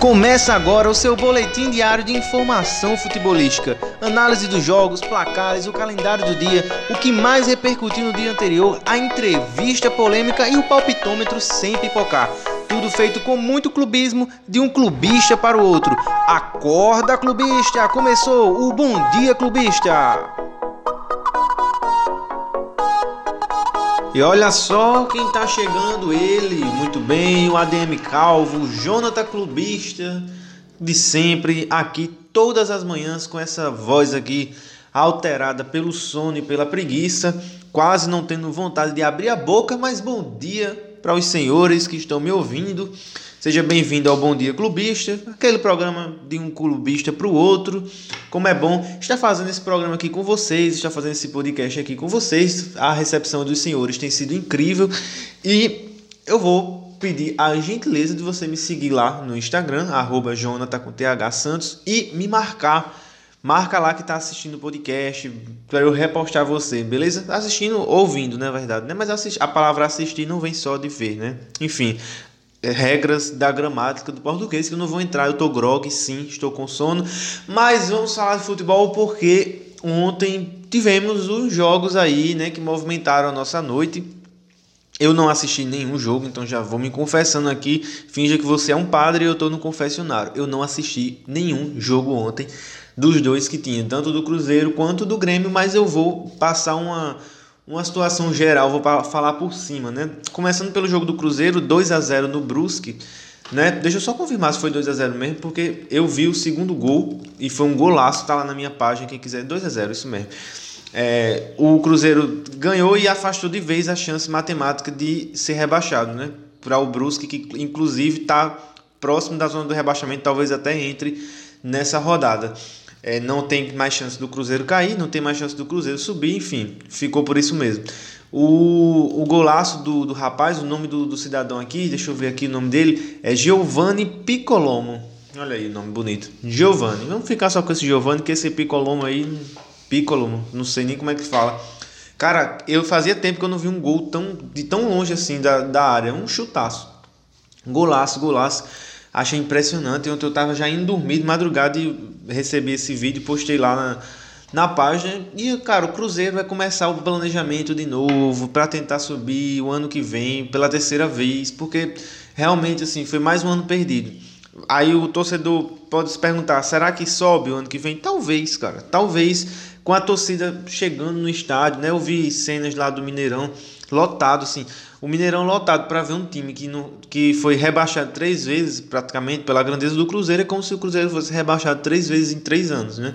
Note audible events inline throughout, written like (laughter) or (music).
Começa agora o seu boletim diário de informação futebolística, análise dos jogos, placares, o calendário do dia, o que mais repercutiu no dia anterior, a entrevista polêmica e o palpitômetro sem pipocar. Tudo feito com muito clubismo de um clubista para o outro. Acorda, clubista! Começou o Bom Dia Clubista! E olha só quem tá chegando, ele, muito bem, o ADM Calvo, Jonathan Clubista, de sempre, aqui todas as manhãs com essa voz aqui alterada pelo sono e pela preguiça, quase não tendo vontade de abrir a boca, mas bom dia para os senhores que estão me ouvindo. Seja bem-vindo ao Bom Dia Clubista, aquele programa de um clubista para o outro. Como é bom estar fazendo esse programa aqui com vocês, estar fazendo esse podcast aqui com vocês. A recepção dos senhores tem sido incrível e eu vou pedir a gentileza de você me seguir lá no Instagram, arroba Santos, e me marcar. Marca lá que está assistindo o podcast para eu repostar você, beleza? Assistindo, ouvindo, na né, verdade, né? Mas a palavra assistir não vem só de ver, né? Enfim, regras da gramática do português que eu não vou entrar. Eu tô grog, sim, estou com sono, mas vamos falar de futebol porque ontem tivemos os jogos aí, né, que movimentaram a nossa noite. Eu não assisti nenhum jogo, então já vou me confessando aqui. Finja que você é um padre e eu tô no confessionário. Eu não assisti nenhum jogo ontem dos dois que tinha, tanto do Cruzeiro quanto do Grêmio, mas eu vou passar uma uma situação geral, vou falar por cima, né? Começando pelo jogo do Cruzeiro, 2 a 0 no Brusque, né? Deixa eu só confirmar se foi 2 a 0 mesmo, porque eu vi o segundo gol e foi um golaço, tá lá na minha página, quem quiser, 2 a 0 isso mesmo. É, o Cruzeiro ganhou e afastou de vez a chance matemática de ser rebaixado, né? Para o Brusque, que inclusive está próximo da zona do rebaixamento, talvez até entre nessa rodada é, não tem mais chance do Cruzeiro cair, não tem mais chance do Cruzeiro subir, enfim, ficou por isso mesmo. O, o golaço do, do rapaz, o nome do, do cidadão aqui, deixa eu ver aqui o nome dele, é Giovanni Piccolomo. Olha aí o nome bonito. Giovanni. Vamos ficar só com esse Giovanni, que esse Piccolomo aí, Piccolomo, não sei nem como é que fala. Cara, eu fazia tempo que eu não vi um gol tão, de tão longe assim da, da área. Um chutaço. Golaço, golaço. Achei impressionante. Ontem eu estava já indo dormir de madrugada e recebi esse vídeo, postei lá na, na página. E, cara, o Cruzeiro vai começar o planejamento de novo para tentar subir o ano que vem pela terceira vez, porque realmente, assim, foi mais um ano perdido. Aí o torcedor pode se perguntar: será que sobe o ano que vem? Talvez, cara. Talvez com a torcida chegando no estádio, né? Eu vi cenas lá do Mineirão lotado, assim. O Mineirão lotado para ver um time que, não, que foi rebaixado três vezes, praticamente, pela grandeza do Cruzeiro, é como se o Cruzeiro fosse rebaixado três vezes em três anos, né?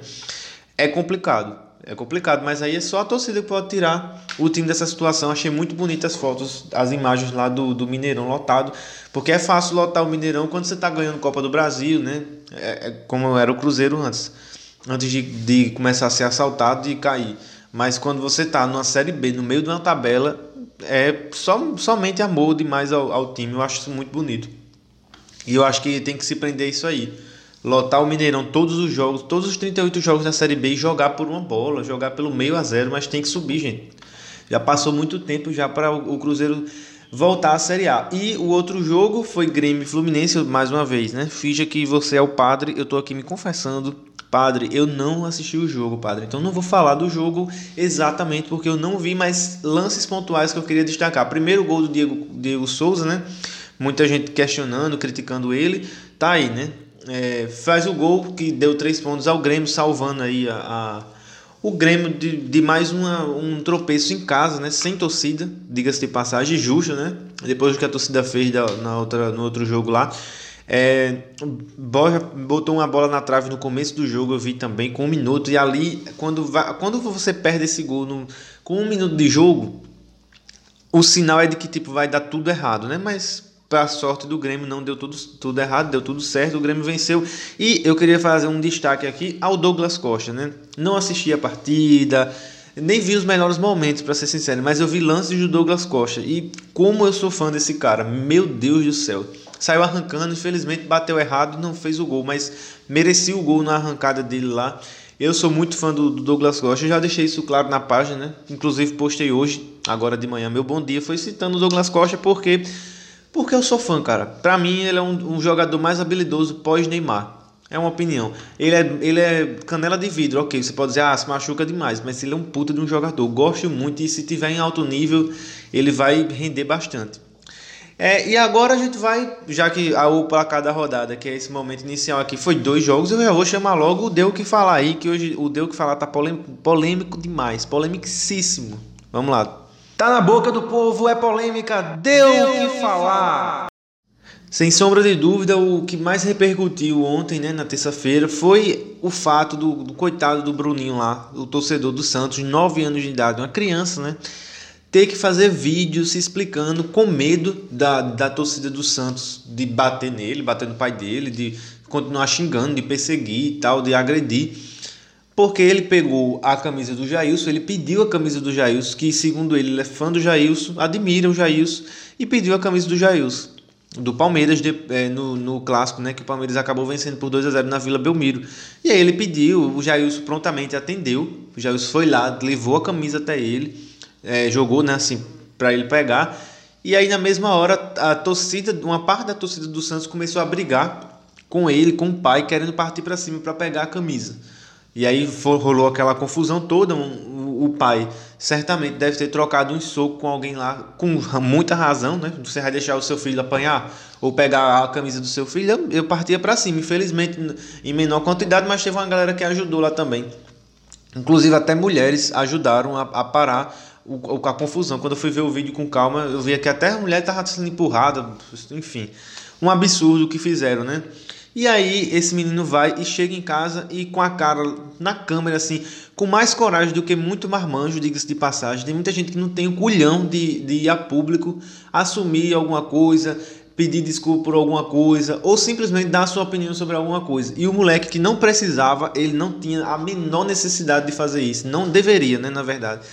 É complicado. É complicado, mas aí é só a torcida que pode tirar o time dessa situação. Achei muito bonitas as fotos, as imagens lá do, do Mineirão lotado, porque é fácil lotar o Mineirão quando você está ganhando Copa do Brasil, né? É, é, como era o Cruzeiro antes, antes de, de começar a ser assaltado e cair. Mas quando você está numa Série B, no meio de uma tabela, é só, somente amor demais ao, ao time. Eu acho isso muito bonito. E eu acho que tem que se prender isso aí. Lotar o Mineirão todos os jogos, todos os 38 jogos da Série B e jogar por uma bola, jogar pelo meio a zero, mas tem que subir, gente. Já passou muito tempo já para o Cruzeiro voltar à Série A. E o outro jogo foi Grêmio Fluminense, mais uma vez, né? Finja que você é o padre, eu tô aqui me confessando Padre, eu não assisti o jogo, padre. Então não vou falar do jogo exatamente porque eu não vi mais lances pontuais que eu queria destacar. Primeiro gol do Diego, Diego Souza, né? Muita gente questionando, criticando ele. Tá aí, né? É, faz o gol que deu três pontos ao Grêmio, salvando aí a, a o Grêmio de, de mais uma, um tropeço em casa, né? Sem torcida, diga-se de passagem, justo, né? Depois do que a torcida fez da, na outra, no outro jogo lá. É, Borja botou uma bola na trave no começo do jogo, eu vi também, com um minuto. E ali, quando, vai, quando você perde esse gol no, com um minuto de jogo, o sinal é de que tipo, vai dar tudo errado, né? Mas para sorte do Grêmio não deu tudo, tudo errado, deu tudo certo, o Grêmio venceu. E eu queria fazer um destaque aqui ao Douglas Costa, né? Não assisti a partida, nem vi os melhores momentos, para ser sincero, mas eu vi lances do Douglas Costa. E como eu sou fã desse cara, meu Deus do céu saiu arrancando, infelizmente bateu errado, não fez o gol, mas merecia o gol na arrancada dele lá. Eu sou muito fã do, do Douglas Costa, já deixei isso claro na página, né? Inclusive postei hoje, agora de manhã, meu bom dia foi citando o Douglas Costa porque Porque eu sou fã, cara. Pra mim, ele é um, um jogador mais habilidoso pós-Neymar. É uma opinião. Ele é, ele é canela de vidro, ok. Você pode dizer, ah, se machuca demais, mas ele é um puta de um jogador. Gosto muito e se tiver em alto nível, ele vai render bastante. É, e agora a gente vai, já que a, o placar da rodada, que é esse momento inicial aqui, foi dois jogos, eu já vou chamar logo o Deu que falar aí, que hoje o Deu que falar tá polêmico, polêmico demais, polemicíssimo. Vamos lá. Tá na boca do povo, é polêmica, deu o que falar. Sem sombra de dúvida, o que mais repercutiu ontem, né, na terça-feira, foi o fato do, do, coitado do Bruninho lá, o torcedor do Santos, 9 anos de idade, uma criança, né, ter que fazer vídeos se explicando com medo da, da torcida do Santos de bater nele, bater no pai dele, de continuar xingando, de perseguir e tal, de agredir porque ele pegou a camisa do Jailson, ele pediu a camisa do Jailson, que segundo ele, ele é fã do Jailson, admira o Jailson, e pediu a camisa do Jailson, do Palmeiras, de, é, no, no clássico, né, que o Palmeiras acabou vencendo por 2 a 0 na Vila Belmiro. E aí ele pediu, o Jailson prontamente atendeu, o Jailson foi lá, levou a camisa até ele, é, jogou, né, assim, para ele pegar, e aí na mesma hora a torcida, uma parte da torcida do Santos começou a brigar com ele, com o pai, querendo partir para cima para pegar a camisa. E aí rolou aquela confusão toda. O pai certamente deve ter trocado um soco com alguém lá, com muita razão, né? Você vai deixar o seu filho apanhar ou pegar a camisa do seu filho. Eu, eu partia para cima, infelizmente em menor quantidade, mas teve uma galera que ajudou lá também. Inclusive até mulheres ajudaram a, a parar o, a confusão. Quando eu fui ver o vídeo com calma, eu vi que até a mulher estava sendo empurrada, enfim. Um absurdo que fizeram, né? E aí esse menino vai e chega em casa e com a cara na câmera assim, com mais coragem do que muito marmanjo, diga-se de passagem. Tem muita gente que não tem o culhão de, de ir a público, assumir alguma coisa, pedir desculpa por alguma coisa ou simplesmente dar sua opinião sobre alguma coisa. E o moleque que não precisava, ele não tinha a menor necessidade de fazer isso, não deveria, né, na verdade,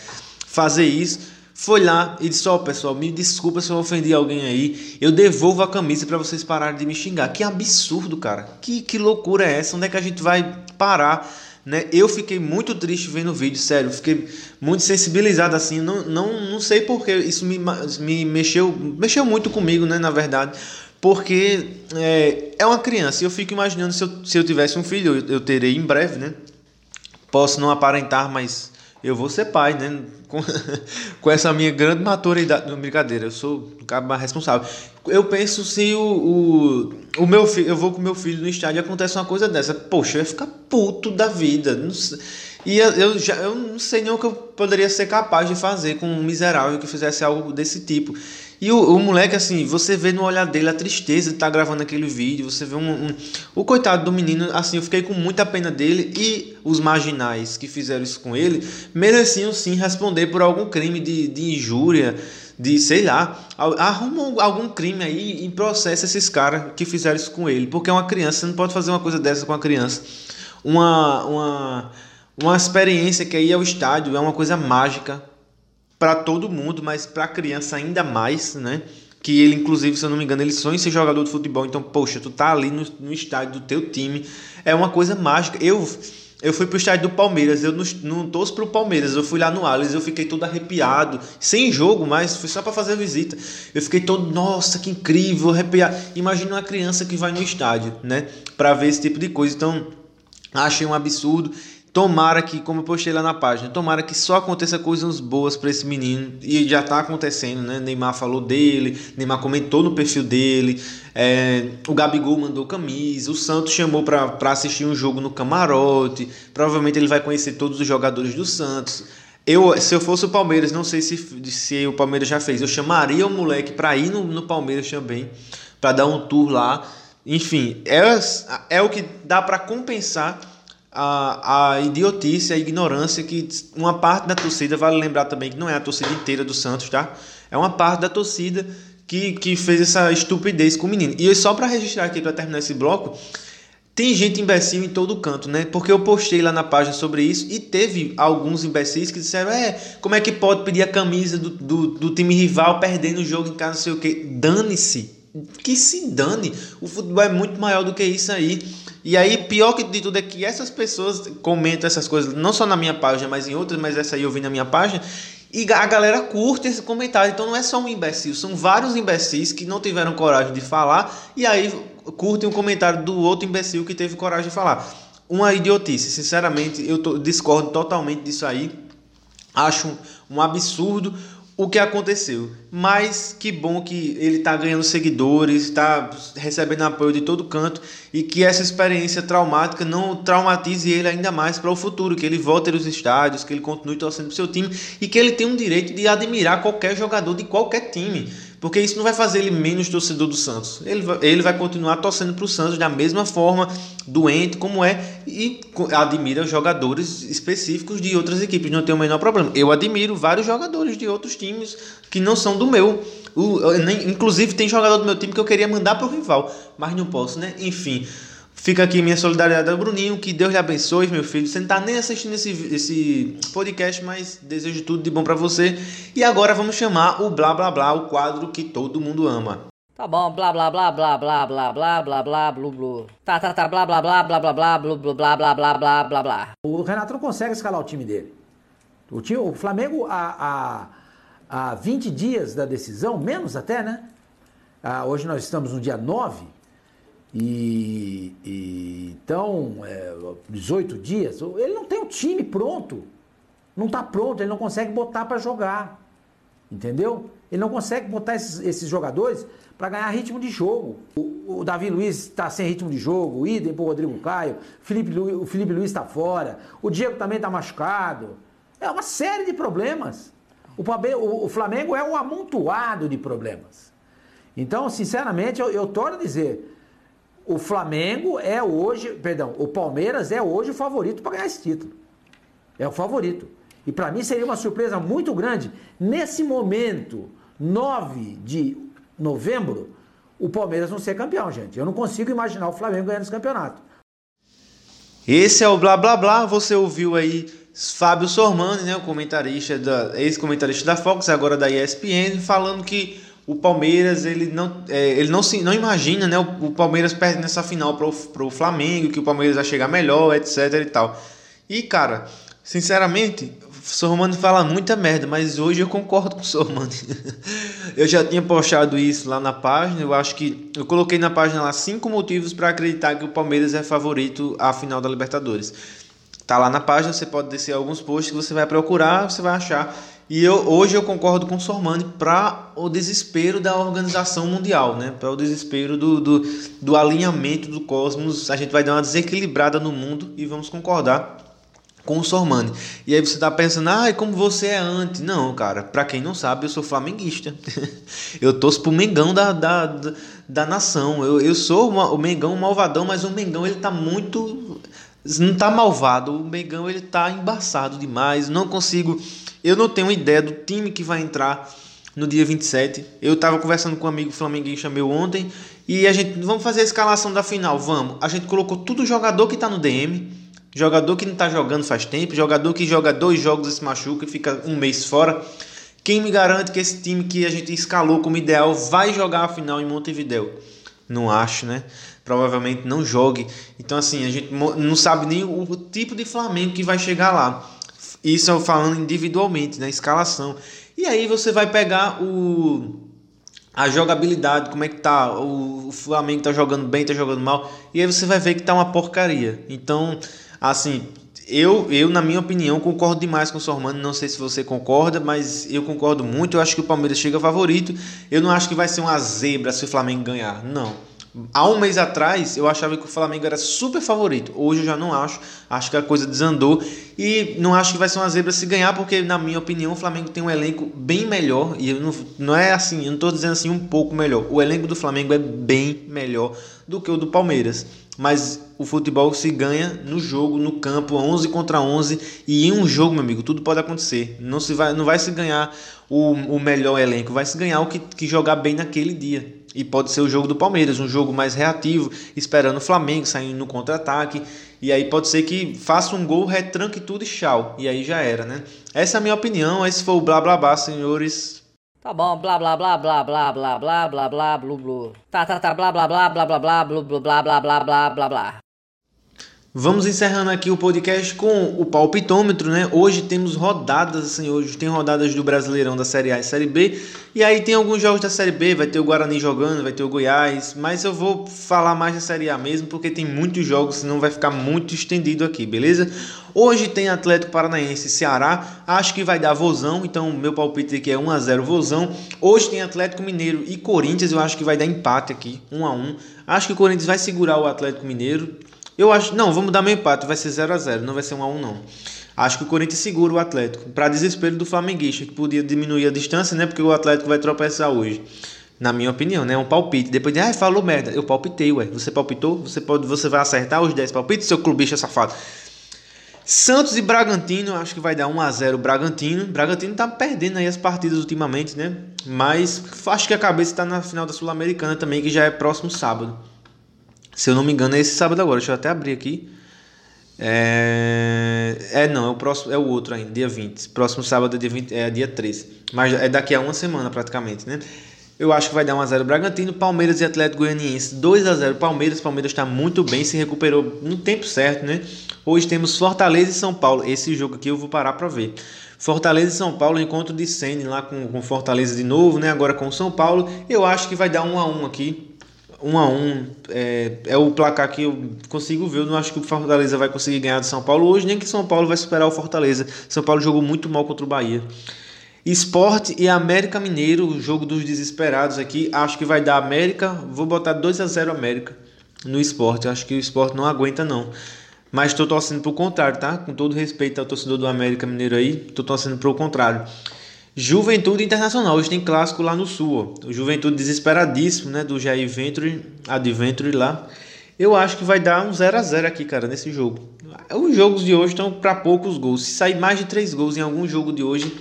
fazer isso foi lá e disse: Ó, oh, pessoal, me desculpa se eu ofendi alguém aí. Eu devolvo a camisa para vocês pararem de me xingar. Que absurdo, cara. Que, que loucura é essa? Onde é que a gente vai parar? Né? Eu fiquei muito triste vendo o vídeo, sério. Fiquei muito sensibilizado assim. Não, não, não sei porque isso me, me mexeu, mexeu muito comigo, né? Na verdade. Porque é, é uma criança. E eu fico imaginando se eu, se eu tivesse um filho, eu, eu terei em breve, né? Posso não aparentar, mas eu vou ser pai, né? Com, (laughs) com essa minha grande maturidade. Não, brincadeira, eu sou o cara mais responsável. Eu penso se o, o, o meu filho, eu vou com meu filho no estádio e acontece uma coisa dessa. Poxa, eu ia ficar puto da vida. Não sei, e eu, já, eu não sei nem o que eu poderia ser capaz de fazer com um miserável que fizesse algo desse tipo. E o, o moleque, assim, você vê no olhar dele a tristeza de estar tá gravando aquele vídeo, você vê um, um, O coitado do menino, assim, eu fiquei com muita pena dele e os marginais que fizeram isso com ele mereciam sim responder por algum crime de, de injúria, de sei lá, arruma algum crime aí e processa esses caras que fizeram isso com ele, porque é uma criança, você não pode fazer uma coisa dessa com a criança. Uma. uma uma experiência que aí é o estádio, é uma coisa mágica para todo mundo, mas para criança ainda mais, né? Que ele, inclusive, se eu não me engano, ele sonha em ser jogador de futebol. Então, poxa, tu tá ali no, no estádio do teu time. É uma coisa mágica. Eu eu fui pro estádio do Palmeiras, eu não, não torço pro Palmeiras, eu fui lá no Allianz, eu fiquei todo arrepiado, sem jogo, mas fui só para fazer visita. Eu fiquei todo, nossa, que incrível, arrepiado. Imagina uma criança que vai no estádio, né, para ver esse tipo de coisa. Então, achei um absurdo. Tomara que, como eu postei lá na página, tomara que só aconteça coisas boas para esse menino. E já tá acontecendo, né? Neymar falou dele, Neymar comentou no perfil dele, é, o Gabigol mandou camisa, o Santos chamou para assistir um jogo no camarote. Provavelmente ele vai conhecer todos os jogadores do Santos. Eu, se eu fosse o Palmeiras, não sei se, se o Palmeiras já fez, eu chamaria o moleque para ir no, no Palmeiras também, para dar um tour lá. Enfim, é, é o que dá para compensar a, a idiotice, a ignorância que uma parte da torcida, vale lembrar também que não é a torcida inteira do Santos, tá? É uma parte da torcida que, que fez essa estupidez com o menino. E só para registrar aqui, para terminar esse bloco, tem gente imbecil em todo canto, né? Porque eu postei lá na página sobre isso e teve alguns imbecis que disseram: é, como é que pode pedir a camisa do, do, do time rival perdendo o jogo em casa, não sei o quê. Dane-se. Que se dane. O futebol é muito maior do que isso aí. E aí, pior que de tudo é que essas pessoas comentam essas coisas, não só na minha página, mas em outras, mas essa aí eu vi na minha página, E a galera curte esse comentário, então não é só um imbecil, são vários imbecis que não tiveram coragem de falar e aí curtem o comentário do outro imbecil que teve coragem de falar. Uma idiotice, sinceramente, eu tô, discordo totalmente disso aí. Acho um absurdo o que aconteceu. Mas que bom que ele está ganhando seguidores, está recebendo apoio de todo canto e que essa experiência traumática não traumatize ele ainda mais para o futuro, que ele volte aos estádios, que ele continue torcendo para o seu time e que ele tenha um direito de admirar qualquer jogador de qualquer time. Porque isso não vai fazer ele menos torcedor do Santos. Ele vai, ele vai continuar torcendo para o Santos da mesma forma, doente como é, e admira jogadores específicos de outras equipes. Não tem o menor problema. Eu admiro vários jogadores de outros times que não são do meu. O, inclusive, tem jogador do meu time que eu queria mandar para o rival, mas não posso, né? Enfim. Fica aqui minha solidariedade ao Bruninho, que Deus lhe abençoe, meu filho. Você não está nem assistindo esse, esse podcast, mas desejo tudo de bom para você. E agora vamos chamar o Blá Blá Blá, o quadro que todo mundo ama. Tá bom, blá blá blá blá blá blá blá blá blá blá blá Tá, tá, tá, blá blá blá blá blá blá blá blá blá blá blá blá blá blá. O Renato não consegue escalar o time dele. O, time, o Flamengo, há, há, há 20 dias da decisão, menos até, né? Ah, hoje nós estamos no dia 9 e, e então, é, 18 dias, ele não tem o time pronto. Não está pronto, ele não consegue botar para jogar. Entendeu? Ele não consegue botar esses, esses jogadores para ganhar ritmo de jogo. O, o Davi Luiz está sem ritmo de jogo, o idem para o Rodrigo Caio, Felipe o Felipe Luiz está fora, o Diego também está machucado. É uma série de problemas. O, o, o Flamengo é um amontoado de problemas. Então, sinceramente, eu, eu torno a dizer, o Flamengo é hoje, perdão, o Palmeiras é hoje o favorito para ganhar esse título. É o favorito. E para mim seria uma surpresa muito grande, nesse momento, 9 de novembro, o Palmeiras não ser campeão, gente. Eu não consigo imaginar o Flamengo ganhando esse campeonato. Esse é o blá blá blá. Você ouviu aí Fábio Sormani, né, o comentarista da ex-comentarista da Fox, agora da ESPN, falando que o Palmeiras ele não, é, ele não se não imagina né, o, o Palmeiras perdendo essa final para o Flamengo, que o Palmeiras vai chegar melhor, etc e tal. E cara, sinceramente, o Sormani fala muita merda, mas hoje eu concordo com o Sormani. (laughs) eu já tinha postado isso lá na página, eu acho que eu coloquei na página lá cinco motivos para acreditar que o Palmeiras é favorito à final da Libertadores. Tá lá na página, você pode descer alguns posts que você vai procurar, você vai achar e eu, hoje eu concordo com o Sormani para o desespero da organização mundial, né? para o desespero do, do, do alinhamento do cosmos. A gente vai dar uma desequilibrada no mundo e vamos concordar com o Sormani. E aí você está pensando, ah, como você é anti. Não, cara, para quem não sabe, eu sou flamenguista. (laughs) eu torço pro Mengão da, da, da, da nação. Eu, eu sou uma, o Mengão malvadão, mas o Mengão ele tá muito. Não tá malvado, o Mengão ele tá embaçado demais. Não consigo eu não tenho ideia do time que vai entrar no dia 27. Eu estava conversando com um amigo flamenguista meu ontem e a gente vamos fazer a escalação da final, vamos. A gente colocou tudo jogador que está no DM, jogador que não está jogando faz tempo, jogador que joga dois jogos e se machuca e fica um mês fora. Quem me garante que esse time que a gente escalou como ideal vai jogar a final em Montevideo? Não acho, né? Provavelmente não jogue. Então assim, a gente não sabe nem o tipo de Flamengo que vai chegar lá. Isso falando individualmente, na escalação. E aí você vai pegar o a jogabilidade, como é que tá, o, Flamengo tá jogando bem, tá jogando mal, e aí você vai ver que tá uma porcaria. Então, assim, eu, eu na minha opinião, concordo demais com o Sormano, não sei se você concorda, mas eu concordo muito, eu acho que o Palmeiras chega favorito. Eu não acho que vai ser uma zebra se o Flamengo ganhar, não. Há um mês atrás eu achava que o Flamengo era super favorito. Hoje eu já não acho. Acho que a coisa desandou. E não acho que vai ser uma zebra se ganhar, porque, na minha opinião, o Flamengo tem um elenco bem melhor. E não, não é assim, eu não estou dizendo assim um pouco melhor. O elenco do Flamengo é bem melhor do que o do Palmeiras. Mas o futebol se ganha no jogo, no campo, 11 contra 11. E em um jogo, meu amigo, tudo pode acontecer. Não, se vai, não vai se ganhar o, o melhor elenco, vai se ganhar o que, que jogar bem naquele dia. E pode ser o jogo do Palmeiras, um jogo mais reativo, esperando o Flamengo saindo no contra-ataque. E aí pode ser que faça um gol, retranque tudo e tchau. E aí já era, né? Essa é a minha opinião. Esse foi o blá blá blá, senhores. Tá bom, blá blá blá blá blá blá blá blá blá blá blá. Tá, tá, tá, blá blá blá blá blá blá blá blá blá blá blá blá blá. Vamos encerrando aqui o podcast com o palpitômetro, né? Hoje temos rodadas, assim, hoje tem rodadas do Brasileirão da Série A e Série B. E aí tem alguns jogos da Série B, vai ter o Guarani jogando, vai ter o Goiás, mas eu vou falar mais da Série A mesmo, porque tem muitos jogos, senão vai ficar muito estendido aqui, beleza? Hoje tem Atlético Paranaense e Ceará, acho que vai dar Vozão, então meu palpite aqui é 1 a 0 Vozão. Hoje tem Atlético Mineiro e Corinthians, eu acho que vai dar empate aqui, 1 a 1. Acho que o Corinthians vai segurar o Atlético Mineiro. Eu acho, não, vamos dar meu empate, vai ser 0 a 0, não vai ser 1 a 1 não. Acho que o Corinthians segura o Atlético, para desespero do flamenguista, que podia diminuir a distância, né? Porque o Atlético vai tropeçar hoje. Na minha opinião, né? Um palpite. Depois de, ah, falou merda. Eu palpitei, ué. Você palpitou? Você pode, você vai acertar os 10 palpites, seu clubista safado. Santos e Bragantino, acho que vai dar 1 a 0 Bragantino. Bragantino tá perdendo aí as partidas ultimamente, né? Mas acho que a cabeça está na final da Sul-Americana também, que já é próximo sábado. Se eu não me engano, é esse sábado agora. Deixa eu até abrir aqui. É, é não, é o próximo, é o outro ainda, dia 20. Próximo sábado é dia 20, é dia 13. Mas é daqui a uma semana praticamente, né? Eu acho que vai dar 1x0 Bragantino, Palmeiras e Atlético Goianiense 2x0 Palmeiras. Palmeiras está muito bem, se recuperou no tempo certo, né? Hoje temos Fortaleza e São Paulo. Esse jogo aqui eu vou parar para ver. Fortaleza e São Paulo, encontro de Sene lá com, com Fortaleza de novo, né? Agora com São Paulo. Eu acho que vai dar 1x1 aqui. 1 a 1 é, é o placar que eu consigo ver. Eu não acho que o Fortaleza vai conseguir ganhar do São Paulo hoje, nem que São Paulo vai superar o Fortaleza. São Paulo jogou muito mal contra o Bahia. Esporte e América Mineiro, o jogo dos desesperados aqui. Acho que vai dar América. Vou botar 2 a 0 América no esporte. Acho que o esporte não aguenta, não. Mas estou torcendo para o contrário, tá? Com todo respeito ao torcedor do América Mineiro aí, estou torcendo para o contrário. Juventude Internacional, hoje tem clássico lá no Sul. Ó. O Juventude desesperadíssimo, né? Do Jair Venture, Adventure lá. Eu acho que vai dar um 0 a 0 aqui, cara, nesse jogo. Os jogos de hoje estão para poucos gols. Se sair mais de 3 gols em algum jogo de hoje,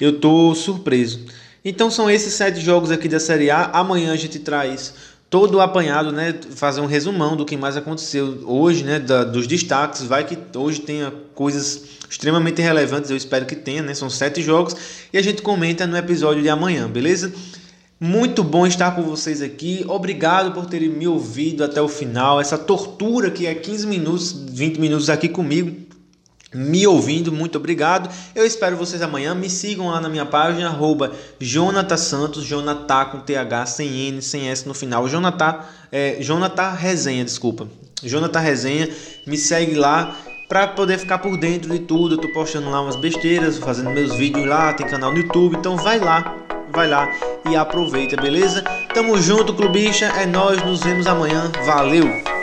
eu tô surpreso. Então são esses sete jogos aqui da Série A. Amanhã a gente traz todo apanhado, né? Fazer um resumão do que mais aconteceu hoje, né? Da, dos destaques. Vai que hoje tenha coisas extremamente relevantes, eu espero que tenha, né? São sete jogos e a gente comenta no episódio de amanhã, beleza? Muito bom estar com vocês aqui. Obrigado por terem me ouvido até o final. Essa tortura que é 15 minutos, 20 minutos aqui comigo me ouvindo, muito obrigado. Eu espero vocês amanhã. Me sigam lá na minha página, arroba Jonathan Santos, Jonathan com TH, sem N, sem S no final. Jonathan, é, Jonathan Resenha, desculpa. Jonathan Resenha, me segue lá para poder ficar por dentro de tudo. Eu tô postando lá umas besteiras, fazendo meus vídeos lá, tem canal no YouTube, então vai lá, vai lá e aproveita, beleza? Tamo junto, clubista, é nós, nos vemos amanhã. Valeu!